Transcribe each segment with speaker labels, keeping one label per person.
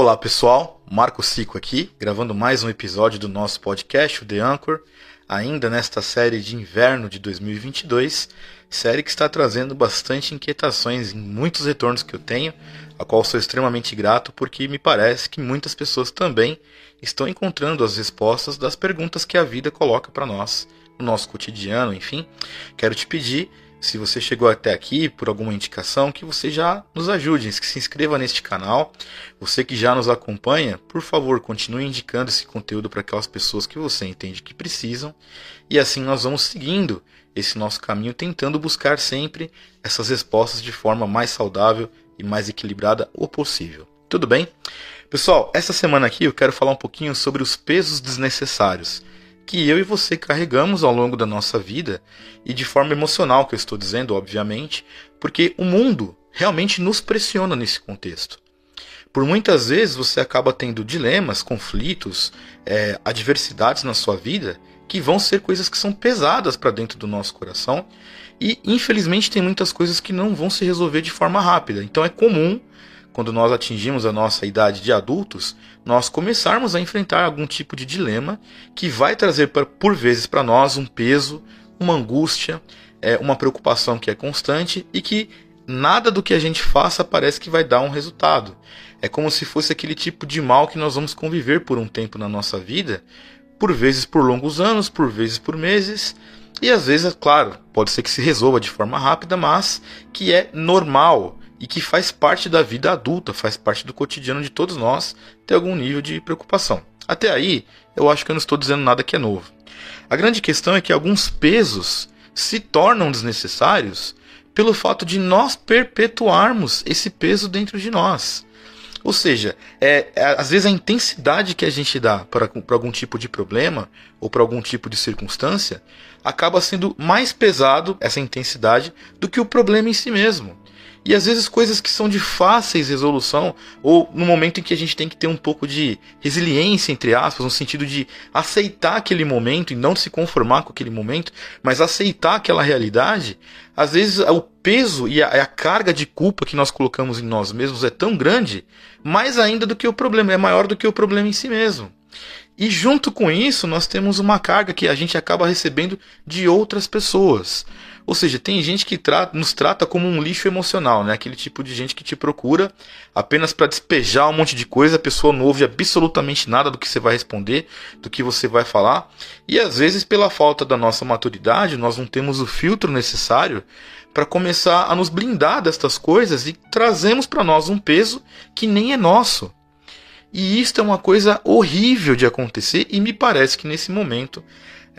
Speaker 1: Olá pessoal, Marco Cico aqui, gravando mais um episódio do nosso podcast, o The Anchor, ainda nesta série de inverno de 2022, série que está trazendo bastante inquietações em muitos retornos que eu tenho, a qual sou extremamente grato porque me parece que muitas pessoas também estão encontrando as respostas das perguntas que a vida coloca para nós, no nosso cotidiano, enfim. Quero te pedir se você chegou até aqui por alguma indicação, que você já nos ajude, que se inscreva neste canal. Você que já nos acompanha, por favor, continue indicando esse conteúdo para aquelas pessoas que você entende que precisam. E assim nós vamos seguindo esse nosso caminho, tentando buscar sempre essas respostas de forma mais saudável e mais equilibrada o possível. Tudo bem? Pessoal, essa semana aqui eu quero falar um pouquinho sobre os pesos desnecessários que eu e você carregamos ao longo da nossa vida e de forma emocional, que eu estou dizendo, obviamente, porque o mundo realmente nos pressiona nesse contexto. Por muitas vezes você acaba tendo dilemas, conflitos, é, adversidades na sua vida que vão ser coisas que são pesadas para dentro do nosso coração e infelizmente tem muitas coisas que não vão se resolver de forma rápida. Então é comum quando nós atingimos a nossa idade de adultos, nós começarmos a enfrentar algum tipo de dilema que vai trazer por vezes para nós um peso, uma angústia, é, uma preocupação que é constante e que nada do que a gente faça parece que vai dar um resultado. É como se fosse aquele tipo de mal que nós vamos conviver por um tempo na nossa vida, por vezes por longos anos, por vezes por meses, e às vezes, é claro, pode ser que se resolva de forma rápida, mas que é normal e que faz parte da vida adulta, faz parte do cotidiano de todos nós ter algum nível de preocupação. Até aí, eu acho que eu não estou dizendo nada que é novo. A grande questão é que alguns pesos se tornam desnecessários pelo fato de nós perpetuarmos esse peso dentro de nós. Ou seja, é, é às vezes a intensidade que a gente dá para, para algum tipo de problema ou para algum tipo de circunstância acaba sendo mais pesado essa intensidade do que o problema em si mesmo. E às vezes coisas que são de fáceis resolução, ou no momento em que a gente tem que ter um pouco de resiliência, entre aspas, no sentido de aceitar aquele momento e não se conformar com aquele momento, mas aceitar aquela realidade, às vezes o peso e a, a carga de culpa que nós colocamos em nós mesmos é tão grande, mais ainda do que o problema, é maior do que o problema em si mesmo. E junto com isso, nós temos uma carga que a gente acaba recebendo de outras pessoas. Ou seja, tem gente que nos trata como um lixo emocional, né? Aquele tipo de gente que te procura apenas para despejar um monte de coisa, a pessoa não ouve absolutamente nada do que você vai responder, do que você vai falar. E às vezes, pela falta da nossa maturidade, nós não temos o filtro necessário para começar a nos blindar destas coisas e trazemos para nós um peso que nem é nosso. E isto é uma coisa horrível de acontecer e me parece que nesse momento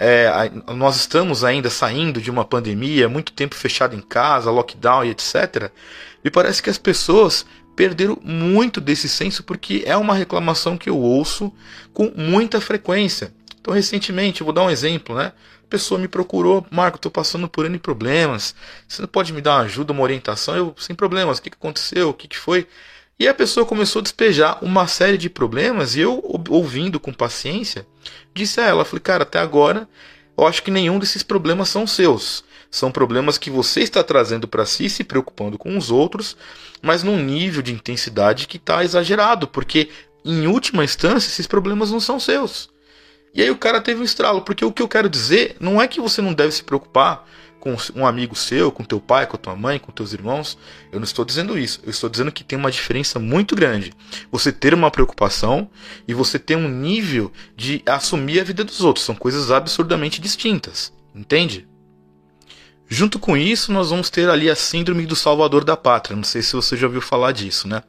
Speaker 1: é, nós estamos ainda saindo de uma pandemia, muito tempo fechado em casa, lockdown e etc. Me parece que as pessoas perderam muito desse senso porque é uma reclamação que eu ouço com muita frequência. Então, recentemente, vou dar um exemplo, né? Pessoa me procurou, Marco, estou passando por N problemas. Você não pode me dar uma ajuda, uma orientação? Eu, sem problemas, o que, que aconteceu? O que, que foi? E a pessoa começou a despejar uma série de problemas e eu, ouvindo com paciência, disse a ela, falei, cara, até agora eu acho que nenhum desses problemas são seus. São problemas que você está trazendo para si, se preocupando com os outros, mas num nível de intensidade que está exagerado, porque em última instância esses problemas não são seus. E aí o cara teve um estralo, porque o que eu quero dizer não é que você não deve se preocupar com um amigo seu, com teu pai, com tua mãe, com teus irmãos. Eu não estou dizendo isso. Eu estou dizendo que tem uma diferença muito grande. Você ter uma preocupação e você ter um nível de assumir a vida dos outros. São coisas absurdamente distintas. Entende? Junto com isso, nós vamos ter ali a síndrome do salvador da pátria. Não sei se você já ouviu falar disso, né?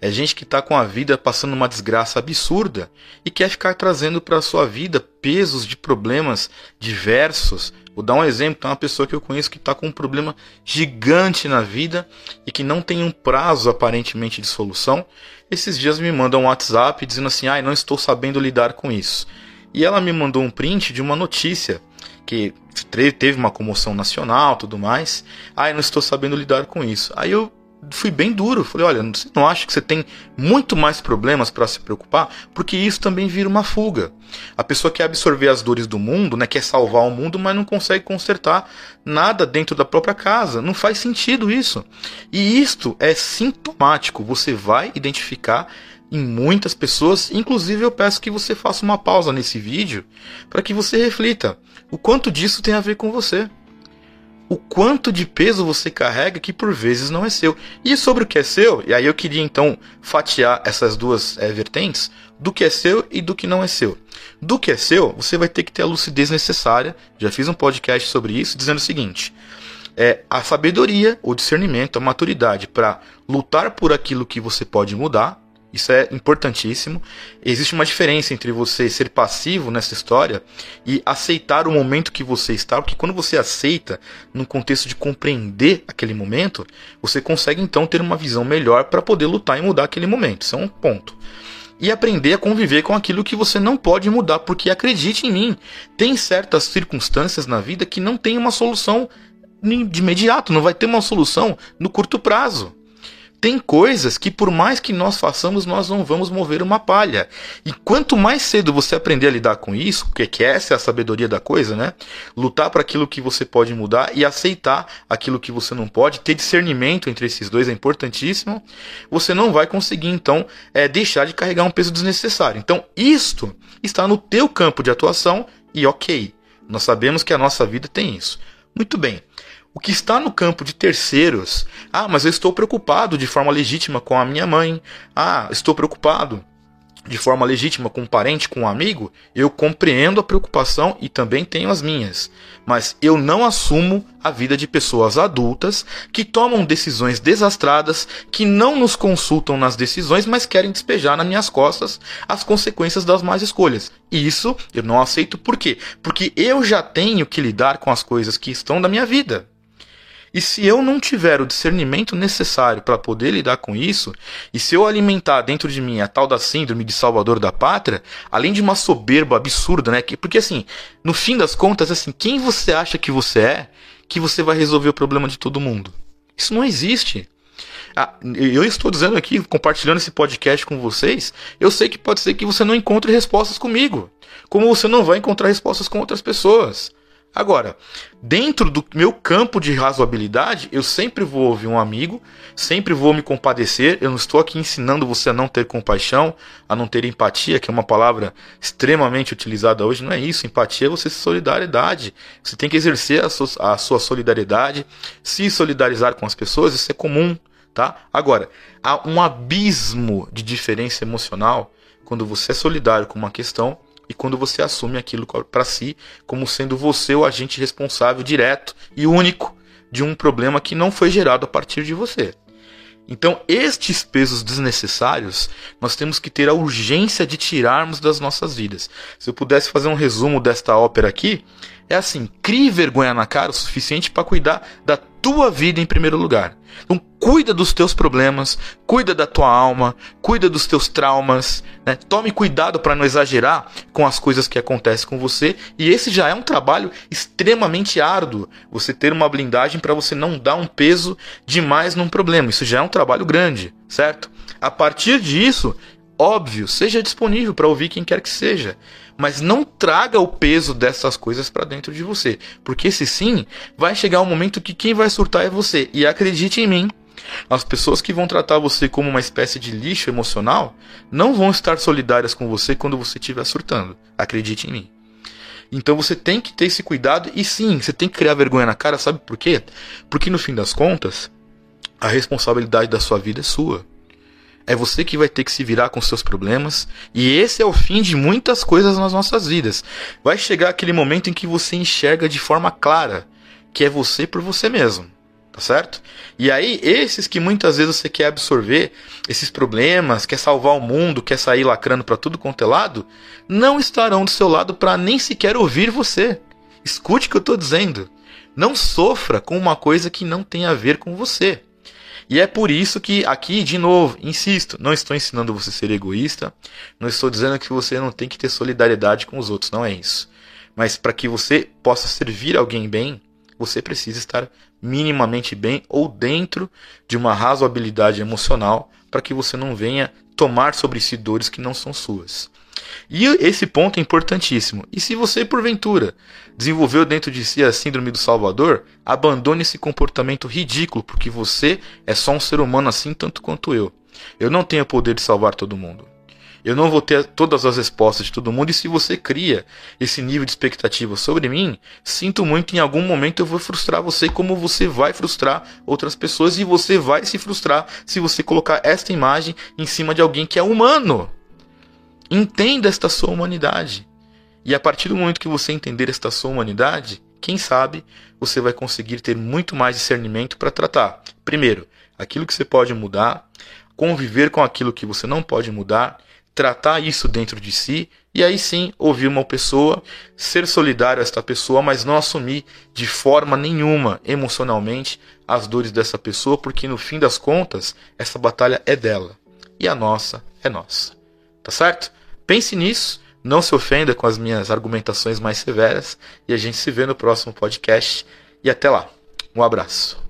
Speaker 1: É gente que está com a vida passando uma desgraça absurda e quer ficar trazendo para a sua vida pesos de problemas diversos. Vou dar um exemplo: tem uma pessoa que eu conheço que está com um problema gigante na vida e que não tem um prazo aparentemente de solução. Esses dias me mandam um WhatsApp dizendo assim: ai, não estou sabendo lidar com isso. E ela me mandou um print de uma notícia que teve uma comoção nacional, tudo mais. Ah, eu não estou sabendo lidar com isso. Aí eu fui bem duro, falei, olha, você não acha que você tem muito mais problemas para se preocupar? Porque isso também vira uma fuga. A pessoa quer absorver as dores do mundo, né, quer salvar o mundo, mas não consegue consertar nada dentro da própria casa. Não faz sentido isso. E isto é sintomático. Você vai identificar em muitas pessoas. Inclusive, eu peço que você faça uma pausa nesse vídeo para que você reflita o quanto disso tem a ver com você. O quanto de peso você carrega que por vezes não é seu. E sobre o que é seu, e aí eu queria então fatiar essas duas é, vertentes, do que é seu e do que não é seu. Do que é seu, você vai ter que ter a lucidez necessária. Já fiz um podcast sobre isso, dizendo o seguinte: é a sabedoria, o discernimento, a maturidade para lutar por aquilo que você pode mudar. Isso é importantíssimo. Existe uma diferença entre você ser passivo nessa história e aceitar o momento que você está, porque quando você aceita, num contexto de compreender aquele momento, você consegue então ter uma visão melhor para poder lutar e mudar aquele momento. Isso é um ponto e aprender a conviver com aquilo que você não pode mudar, porque acredite em mim, tem certas circunstâncias na vida que não tem uma solução de imediato, não vai ter uma solução no curto prazo. Tem coisas que, por mais que nós façamos, nós não vamos mover uma palha. E quanto mais cedo você aprender a lidar com isso, porque que essa é a sabedoria da coisa, né? Lutar para aquilo que você pode mudar e aceitar aquilo que você não pode, ter discernimento entre esses dois é importantíssimo. Você não vai conseguir, então, é, deixar de carregar um peso desnecessário. Então, isto está no teu campo de atuação e ok. Nós sabemos que a nossa vida tem isso. Muito bem. O que está no campo de terceiros, ah, mas eu estou preocupado de forma legítima com a minha mãe, ah, estou preocupado de forma legítima com um parente, com um amigo, eu compreendo a preocupação e também tenho as minhas. Mas eu não assumo a vida de pessoas adultas que tomam decisões desastradas, que não nos consultam nas decisões, mas querem despejar nas minhas costas as consequências das más escolhas. Isso eu não aceito por quê? Porque eu já tenho que lidar com as coisas que estão da minha vida. E se eu não tiver o discernimento necessário para poder lidar com isso, e se eu alimentar dentro de mim a tal da síndrome de salvador da pátria, além de uma soberba absurda, né? Porque assim, no fim das contas, assim, quem você acha que você é que você vai resolver o problema de todo mundo? Isso não existe. Ah, eu estou dizendo aqui, compartilhando esse podcast com vocês, eu sei que pode ser que você não encontre respostas comigo, como você não vai encontrar respostas com outras pessoas. Agora, dentro do meu campo de razoabilidade, eu sempre vou ouvir um amigo, sempre vou me compadecer. Eu não estou aqui ensinando você a não ter compaixão, a não ter empatia, que é uma palavra extremamente utilizada hoje. Não é isso. Empatia é você solidariedade. Você tem que exercer a sua, a sua solidariedade, se solidarizar com as pessoas, isso é comum, tá? Agora, há um abismo de diferença emocional quando você é solidário com uma questão e quando você assume aquilo para si como sendo você o agente responsável direto e único de um problema que não foi gerado a partir de você. Então, estes pesos desnecessários, nós temos que ter a urgência de tirarmos das nossas vidas. Se eu pudesse fazer um resumo desta ópera aqui, é assim: crie vergonha na cara o suficiente para cuidar da tua vida em primeiro lugar. Então, cuida dos teus problemas, cuida da tua alma, cuida dos teus traumas, né? Tome cuidado para não exagerar com as coisas que acontecem com você, e esse já é um trabalho extremamente árduo. Você ter uma blindagem para você não dar um peso demais num problema. Isso já é um trabalho grande, certo? A partir disso, óbvio, seja disponível para ouvir quem quer que seja mas não traga o peso dessas coisas para dentro de você, porque se sim, vai chegar um momento que quem vai surtar é você. E acredite em mim, as pessoas que vão tratar você como uma espécie de lixo emocional não vão estar solidárias com você quando você estiver surtando. Acredite em mim. Então você tem que ter esse cuidado e sim, você tem que criar vergonha na cara, sabe por quê? Porque no fim das contas, a responsabilidade da sua vida é sua. É você que vai ter que se virar com seus problemas. E esse é o fim de muitas coisas nas nossas vidas. Vai chegar aquele momento em que você enxerga de forma clara que é você por você mesmo. Tá certo? E aí, esses que muitas vezes você quer absorver, esses problemas, quer salvar o mundo, quer sair lacrando para tudo quanto é lado, não estarão do seu lado para nem sequer ouvir você. Escute o que eu estou dizendo. Não sofra com uma coisa que não tem a ver com você. E é por isso que aqui, de novo, insisto, não estou ensinando você a ser egoísta, não estou dizendo que você não tem que ter solidariedade com os outros, não é isso. Mas para que você possa servir alguém bem, você precisa estar minimamente bem ou dentro de uma razoabilidade emocional para que você não venha tomar sobre si dores que não são suas. E esse ponto é importantíssimo. E se você, porventura, desenvolveu dentro de si a síndrome do Salvador, abandone esse comportamento ridículo, porque você é só um ser humano assim tanto quanto eu. Eu não tenho o poder de salvar todo mundo. Eu não vou ter todas as respostas de todo mundo. E se você cria esse nível de expectativa sobre mim, sinto muito, em algum momento eu vou frustrar você, como você vai frustrar outras pessoas. E você vai se frustrar se você colocar esta imagem em cima de alguém que é humano. Entenda esta sua humanidade. E a partir do momento que você entender esta sua humanidade, quem sabe você vai conseguir ter muito mais discernimento para tratar. Primeiro, aquilo que você pode mudar, conviver com aquilo que você não pode mudar, tratar isso dentro de si e aí sim ouvir uma pessoa, ser solidário a esta pessoa, mas não assumir de forma nenhuma emocionalmente as dores dessa pessoa, porque no fim das contas, essa batalha é dela e a nossa é nossa. Tá certo? Pense nisso não se ofenda com as minhas argumentações mais severas e a gente se vê no próximo podcast. E até lá. Um abraço.